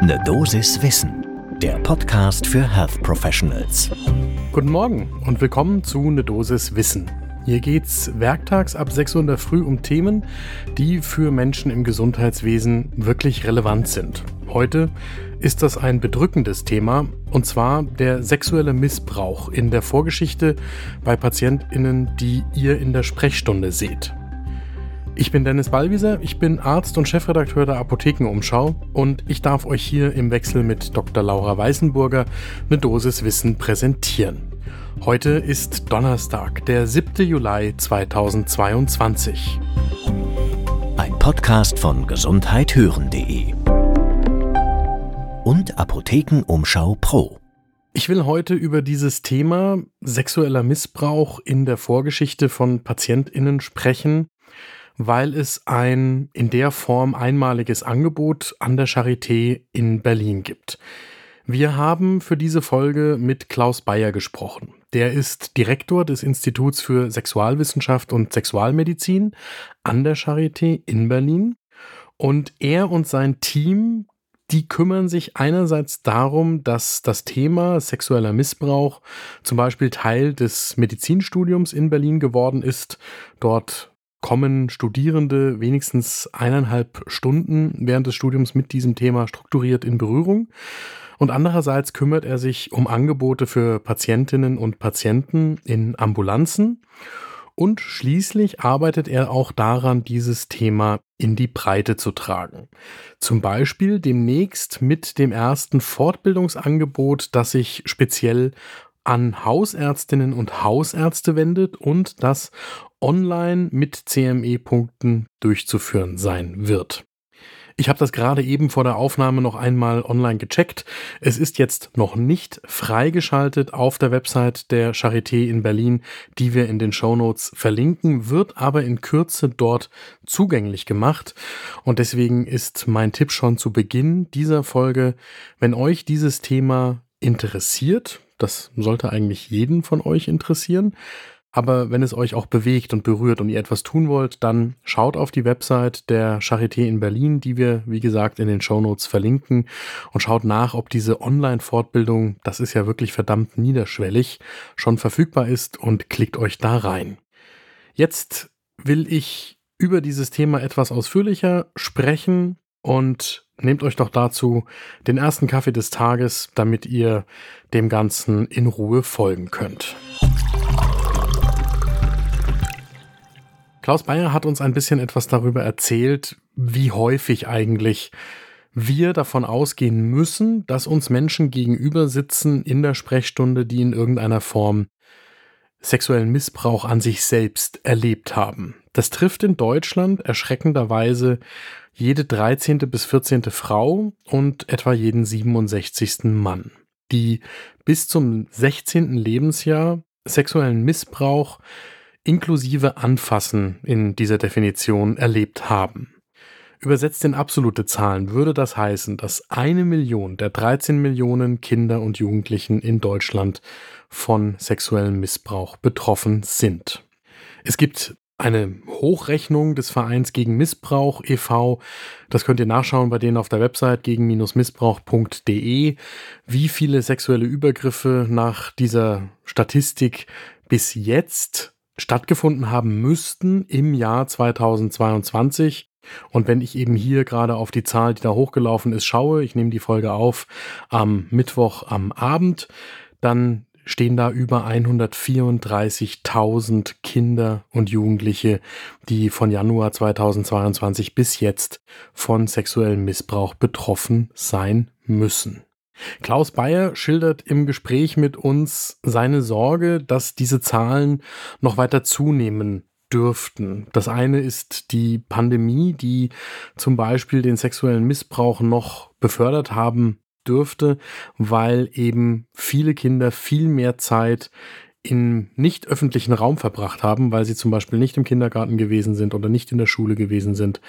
Ne Dosis Wissen, der Podcast für Health Professionals. Guten Morgen und willkommen zu Ne Dosis Wissen. Hier geht's werktags ab 6 Uhr in der Früh um Themen, die für Menschen im Gesundheitswesen wirklich relevant sind. Heute ist das ein bedrückendes Thema, und zwar der sexuelle Missbrauch in der Vorgeschichte bei PatientInnen, die ihr in der Sprechstunde seht. Ich bin Dennis Ballwieser, ich bin Arzt und Chefredakteur der Apothekenumschau und ich darf euch hier im Wechsel mit Dr. Laura Weißenburger eine Dosis Wissen präsentieren. Heute ist Donnerstag, der 7. Juli 2022. Ein Podcast von gesundheithören.de und Apothekenumschau Pro. Ich will heute über dieses Thema sexueller Missbrauch in der Vorgeschichte von PatientInnen sprechen weil es ein in der Form einmaliges Angebot an der Charité in Berlin gibt. Wir haben für diese Folge mit Klaus Bayer gesprochen. Der ist Direktor des Instituts für Sexualwissenschaft und Sexualmedizin an der Charité in Berlin. Und er und sein Team, die kümmern sich einerseits darum, dass das Thema sexueller Missbrauch zum Beispiel Teil des Medizinstudiums in Berlin geworden ist. Dort kommen Studierende wenigstens eineinhalb Stunden während des Studiums mit diesem Thema strukturiert in Berührung. Und andererseits kümmert er sich um Angebote für Patientinnen und Patienten in Ambulanzen. Und schließlich arbeitet er auch daran, dieses Thema in die Breite zu tragen. Zum Beispiel demnächst mit dem ersten Fortbildungsangebot, das sich speziell an Hausärztinnen und Hausärzte wendet und das online mit CME-Punkten durchzuführen sein wird. Ich habe das gerade eben vor der Aufnahme noch einmal online gecheckt. Es ist jetzt noch nicht freigeschaltet auf der Website der Charité in Berlin, die wir in den Shownotes verlinken, wird aber in Kürze dort zugänglich gemacht. Und deswegen ist mein Tipp schon zu Beginn dieser Folge, wenn euch dieses Thema interessiert, das sollte eigentlich jeden von euch interessieren, aber wenn es euch auch bewegt und berührt und ihr etwas tun wollt, dann schaut auf die Website der Charité in Berlin, die wir, wie gesagt, in den Shownotes verlinken und schaut nach, ob diese Online-Fortbildung, das ist ja wirklich verdammt niederschwellig, schon verfügbar ist und klickt euch da rein. Jetzt will ich über dieses Thema etwas ausführlicher sprechen und nehmt euch doch dazu den ersten Kaffee des Tages, damit ihr dem Ganzen in Ruhe folgen könnt. Klaus Bayer hat uns ein bisschen etwas darüber erzählt, wie häufig eigentlich wir davon ausgehen müssen, dass uns Menschen gegenüber sitzen in der Sprechstunde, die in irgendeiner Form sexuellen Missbrauch an sich selbst erlebt haben. Das trifft in Deutschland erschreckenderweise jede 13. bis 14. Frau und etwa jeden 67. Mann, die bis zum 16. Lebensjahr sexuellen Missbrauch inklusive Anfassen in dieser Definition erlebt haben. Übersetzt in absolute Zahlen würde das heißen, dass eine Million der 13 Millionen Kinder und Jugendlichen in Deutschland von sexuellem Missbrauch betroffen sind. Es gibt eine Hochrechnung des Vereins gegen Missbrauch e.V. Das könnt ihr nachschauen bei denen auf der Website gegen-missbrauch.de, wie viele sexuelle Übergriffe nach dieser Statistik bis jetzt stattgefunden haben müssten im Jahr 2022. Und wenn ich eben hier gerade auf die Zahl, die da hochgelaufen ist, schaue, ich nehme die Folge auf am Mittwoch am Abend, dann stehen da über 134.000 Kinder und Jugendliche, die von Januar 2022 bis jetzt von sexuellem Missbrauch betroffen sein müssen. Klaus Bayer schildert im Gespräch mit uns seine Sorge, dass diese Zahlen noch weiter zunehmen dürften. Das eine ist die Pandemie, die zum Beispiel den sexuellen Missbrauch noch befördert haben dürfte, weil eben viele Kinder viel mehr Zeit im nicht öffentlichen Raum verbracht haben, weil sie zum Beispiel nicht im Kindergarten gewesen sind oder nicht in der Schule gewesen sind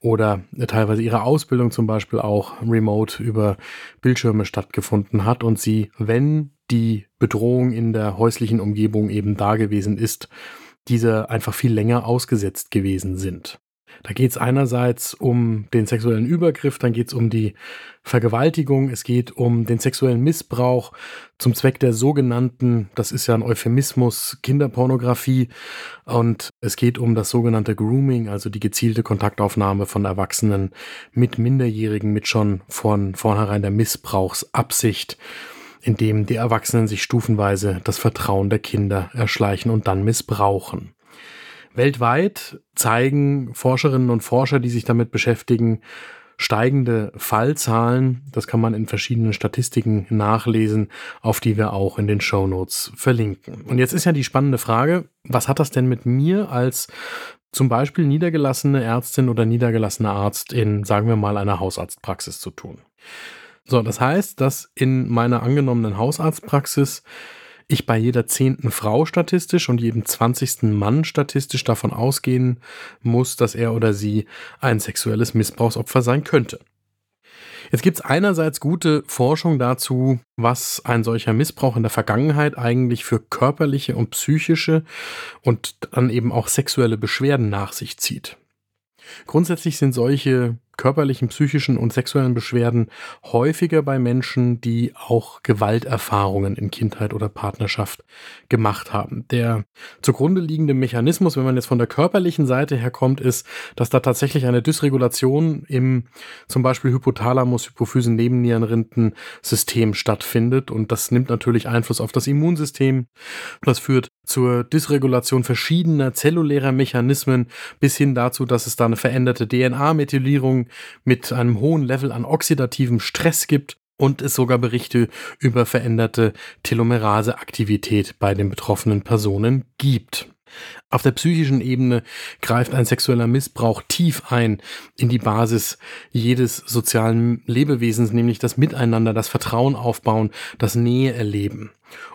oder teilweise ihre Ausbildung zum Beispiel auch remote über Bildschirme stattgefunden hat und sie, wenn die Bedrohung in der häuslichen Umgebung eben da gewesen ist, diese einfach viel länger ausgesetzt gewesen sind. Da geht es einerseits um den sexuellen Übergriff, dann geht es um die Vergewaltigung, es geht um den sexuellen Missbrauch zum Zweck der sogenannten, das ist ja ein Euphemismus, Kinderpornografie und es geht um das sogenannte Grooming, also die gezielte Kontaktaufnahme von Erwachsenen mit Minderjährigen, mit schon von vornherein der Missbrauchsabsicht in dem die Erwachsenen sich stufenweise das Vertrauen der Kinder erschleichen und dann missbrauchen. Weltweit zeigen Forscherinnen und Forscher, die sich damit beschäftigen, steigende Fallzahlen. Das kann man in verschiedenen Statistiken nachlesen, auf die wir auch in den Show Notes verlinken. Und jetzt ist ja die spannende Frage, was hat das denn mit mir als zum Beispiel niedergelassene Ärztin oder niedergelassener Arzt in, sagen wir mal, einer Hausarztpraxis zu tun? So, das heißt, dass in meiner angenommenen Hausarztpraxis ich bei jeder zehnten Frau statistisch und jedem zwanzigsten Mann statistisch davon ausgehen muss, dass er oder sie ein sexuelles Missbrauchsopfer sein könnte. Jetzt gibt es einerseits gute Forschung dazu, was ein solcher Missbrauch in der Vergangenheit eigentlich für körperliche und psychische und dann eben auch sexuelle Beschwerden nach sich zieht. Grundsätzlich sind solche körperlichen, psychischen und sexuellen Beschwerden häufiger bei Menschen, die auch Gewalterfahrungen in Kindheit oder Partnerschaft gemacht haben. Der zugrunde liegende Mechanismus, wenn man jetzt von der körperlichen Seite her kommt, ist, dass da tatsächlich eine Dysregulation im zum Beispiel Hypothalamus, Hypophysen, Nebennierenrinden-System stattfindet und das nimmt natürlich Einfluss auf das Immunsystem. Das führt zur Dysregulation verschiedener zellulärer Mechanismen bis hin dazu, dass es da eine veränderte DNA-Methylierung mit einem hohen Level an oxidativem Stress gibt und es sogar Berichte über veränderte Telomeraseaktivität bei den betroffenen Personen gibt. Auf der psychischen Ebene greift ein sexueller Missbrauch tief ein in die Basis jedes sozialen Lebewesens, nämlich das Miteinander, das Vertrauen aufbauen, das Nähe erleben.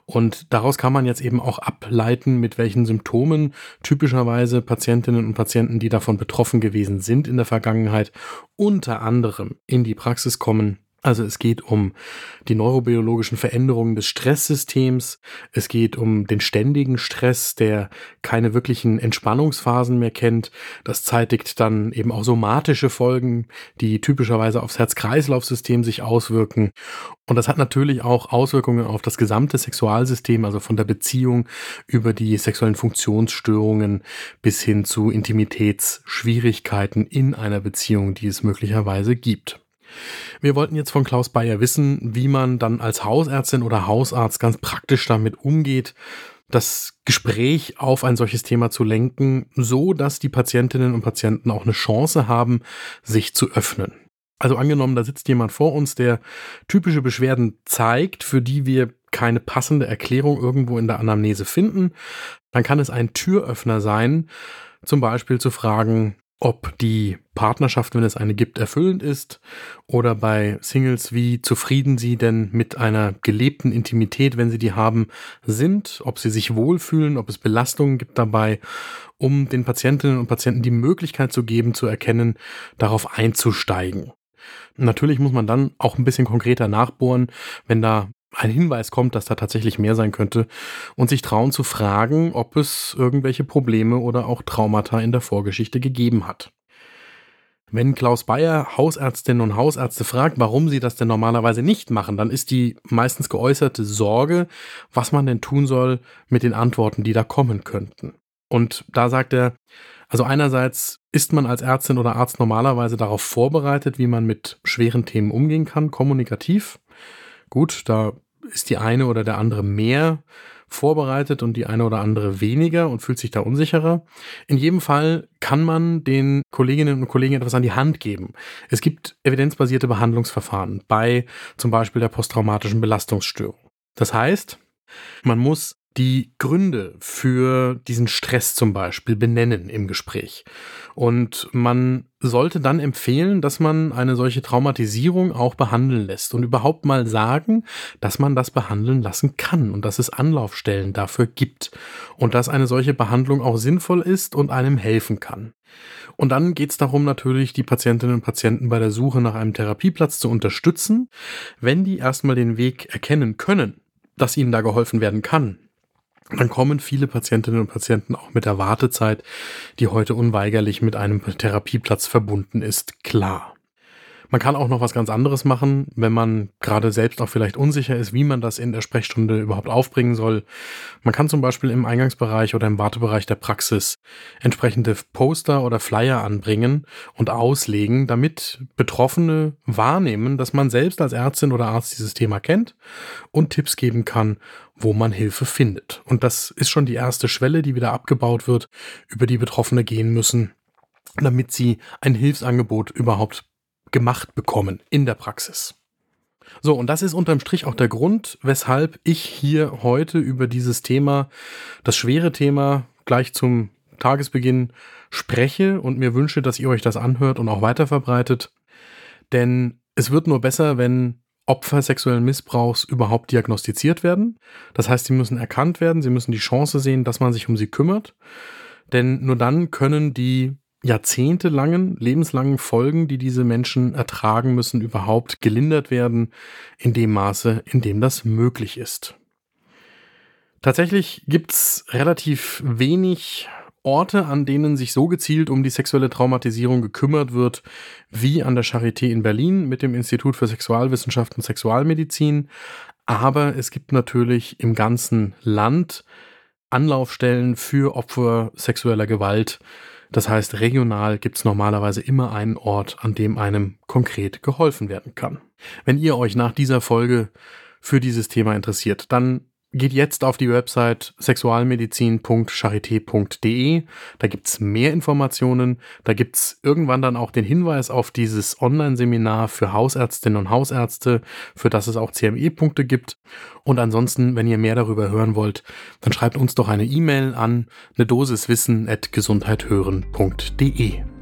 Und daraus kann man jetzt eben auch ableiten, mit welchen Symptomen typischerweise Patientinnen und Patienten, die davon betroffen gewesen sind in der Vergangenheit, unter anderem in die Praxis kommen also es geht um die neurobiologischen Veränderungen des Stresssystems, es geht um den ständigen Stress, der keine wirklichen Entspannungsphasen mehr kennt. Das zeitigt dann eben auch somatische Folgen, die typischerweise aufs Herz-Kreislauf-System sich auswirken. Und das hat natürlich auch Auswirkungen auf das gesamte Sexualsystem, also von der Beziehung über die sexuellen Funktionsstörungen bis hin zu Intimitätsschwierigkeiten in einer Beziehung, die es möglicherweise gibt. Wir wollten jetzt von Klaus Bayer wissen, wie man dann als Hausärztin oder Hausarzt ganz praktisch damit umgeht, das Gespräch auf ein solches Thema zu lenken, so dass die Patientinnen und Patienten auch eine Chance haben, sich zu öffnen. Also angenommen, da sitzt jemand vor uns, der typische Beschwerden zeigt, für die wir keine passende Erklärung irgendwo in der Anamnese finden, dann kann es ein Türöffner sein, zum Beispiel zu fragen, ob die Partnerschaft, wenn es eine gibt, erfüllend ist oder bei Singles, wie zufrieden sie denn mit einer gelebten Intimität, wenn sie die haben, sind, ob sie sich wohlfühlen, ob es Belastungen gibt dabei, um den Patientinnen und Patienten die Möglichkeit zu geben, zu erkennen, darauf einzusteigen. Natürlich muss man dann auch ein bisschen konkreter nachbohren, wenn da ein Hinweis kommt, dass da tatsächlich mehr sein könnte und sich trauen zu fragen, ob es irgendwelche Probleme oder auch Traumata in der Vorgeschichte gegeben hat. Wenn Klaus Bayer Hausärztinnen und Hausärzte fragt, warum sie das denn normalerweise nicht machen, dann ist die meistens geäußerte Sorge, was man denn tun soll mit den Antworten, die da kommen könnten. Und da sagt er, also einerseits ist man als Ärztin oder Arzt normalerweise darauf vorbereitet, wie man mit schweren Themen umgehen kann, kommunikativ. Gut, da ist die eine oder der andere mehr vorbereitet und die eine oder andere weniger und fühlt sich da unsicherer. In jedem Fall kann man den Kolleginnen und Kollegen etwas an die Hand geben. Es gibt evidenzbasierte Behandlungsverfahren bei zum Beispiel der posttraumatischen Belastungsstörung. Das heißt, man muss die Gründe für diesen Stress zum Beispiel benennen im Gespräch. Und man sollte dann empfehlen, dass man eine solche Traumatisierung auch behandeln lässt und überhaupt mal sagen, dass man das behandeln lassen kann und dass es Anlaufstellen dafür gibt und dass eine solche Behandlung auch sinnvoll ist und einem helfen kann. Und dann geht es darum, natürlich die Patientinnen und Patienten bei der Suche nach einem Therapieplatz zu unterstützen, wenn die erstmal den Weg erkennen können, dass ihnen da geholfen werden kann, dann kommen viele Patientinnen und Patienten auch mit der Wartezeit, die heute unweigerlich mit einem Therapieplatz verbunden ist, klar. Man kann auch noch was ganz anderes machen, wenn man gerade selbst auch vielleicht unsicher ist, wie man das in der Sprechstunde überhaupt aufbringen soll. Man kann zum Beispiel im Eingangsbereich oder im Wartebereich der Praxis entsprechende Poster oder Flyer anbringen und auslegen, damit Betroffene wahrnehmen, dass man selbst als Ärztin oder Arzt dieses Thema kennt und Tipps geben kann, wo man Hilfe findet. Und das ist schon die erste Schwelle, die wieder abgebaut wird, über die Betroffene gehen müssen, damit sie ein Hilfsangebot überhaupt gemacht bekommen in der Praxis. So, und das ist unterm Strich auch der Grund, weshalb ich hier heute über dieses Thema, das schwere Thema, gleich zum Tagesbeginn spreche und mir wünsche, dass ihr euch das anhört und auch weiterverbreitet. Denn es wird nur besser, wenn Opfer sexuellen Missbrauchs überhaupt diagnostiziert werden. Das heißt, sie müssen erkannt werden, sie müssen die Chance sehen, dass man sich um sie kümmert. Denn nur dann können die jahrzehntelangen, lebenslangen Folgen, die diese Menschen ertragen müssen, überhaupt gelindert werden, in dem Maße, in dem das möglich ist. Tatsächlich gibt's relativ wenig Orte, an denen sich so gezielt um die sexuelle Traumatisierung gekümmert wird, wie an der Charité in Berlin mit dem Institut für Sexualwissenschaft und Sexualmedizin. Aber es gibt natürlich im ganzen Land Anlaufstellen für Opfer sexueller Gewalt, das heißt, regional gibt es normalerweise immer einen Ort, an dem einem konkret geholfen werden kann. Wenn ihr euch nach dieser Folge für dieses Thema interessiert, dann geht jetzt auf die Website sexualmedizin.charité.de. Da gibt's mehr Informationen. Da gibt's irgendwann dann auch den Hinweis auf dieses Online-Seminar für Hausärztinnen und Hausärzte, für das es auch CME-Punkte gibt. Und ansonsten, wenn ihr mehr darüber hören wollt, dann schreibt uns doch eine E-Mail an eine Dosiswissen at gesundheithören.de.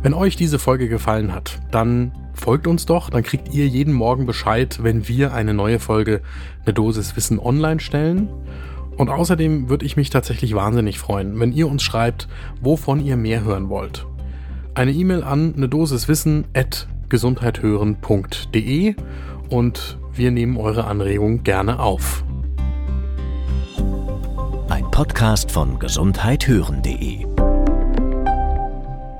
Wenn euch diese Folge gefallen hat, dann folgt uns doch, dann kriegt ihr jeden Morgen Bescheid, wenn wir eine neue Folge eine Dosis Wissen online stellen. Und außerdem würde ich mich tatsächlich wahnsinnig freuen, wenn ihr uns schreibt, wovon ihr mehr hören wollt. Eine E-Mail an eine Dosis Wissen at gesundheithören.de und wir nehmen eure Anregungen gerne auf. Ein Podcast von gesundheithören.de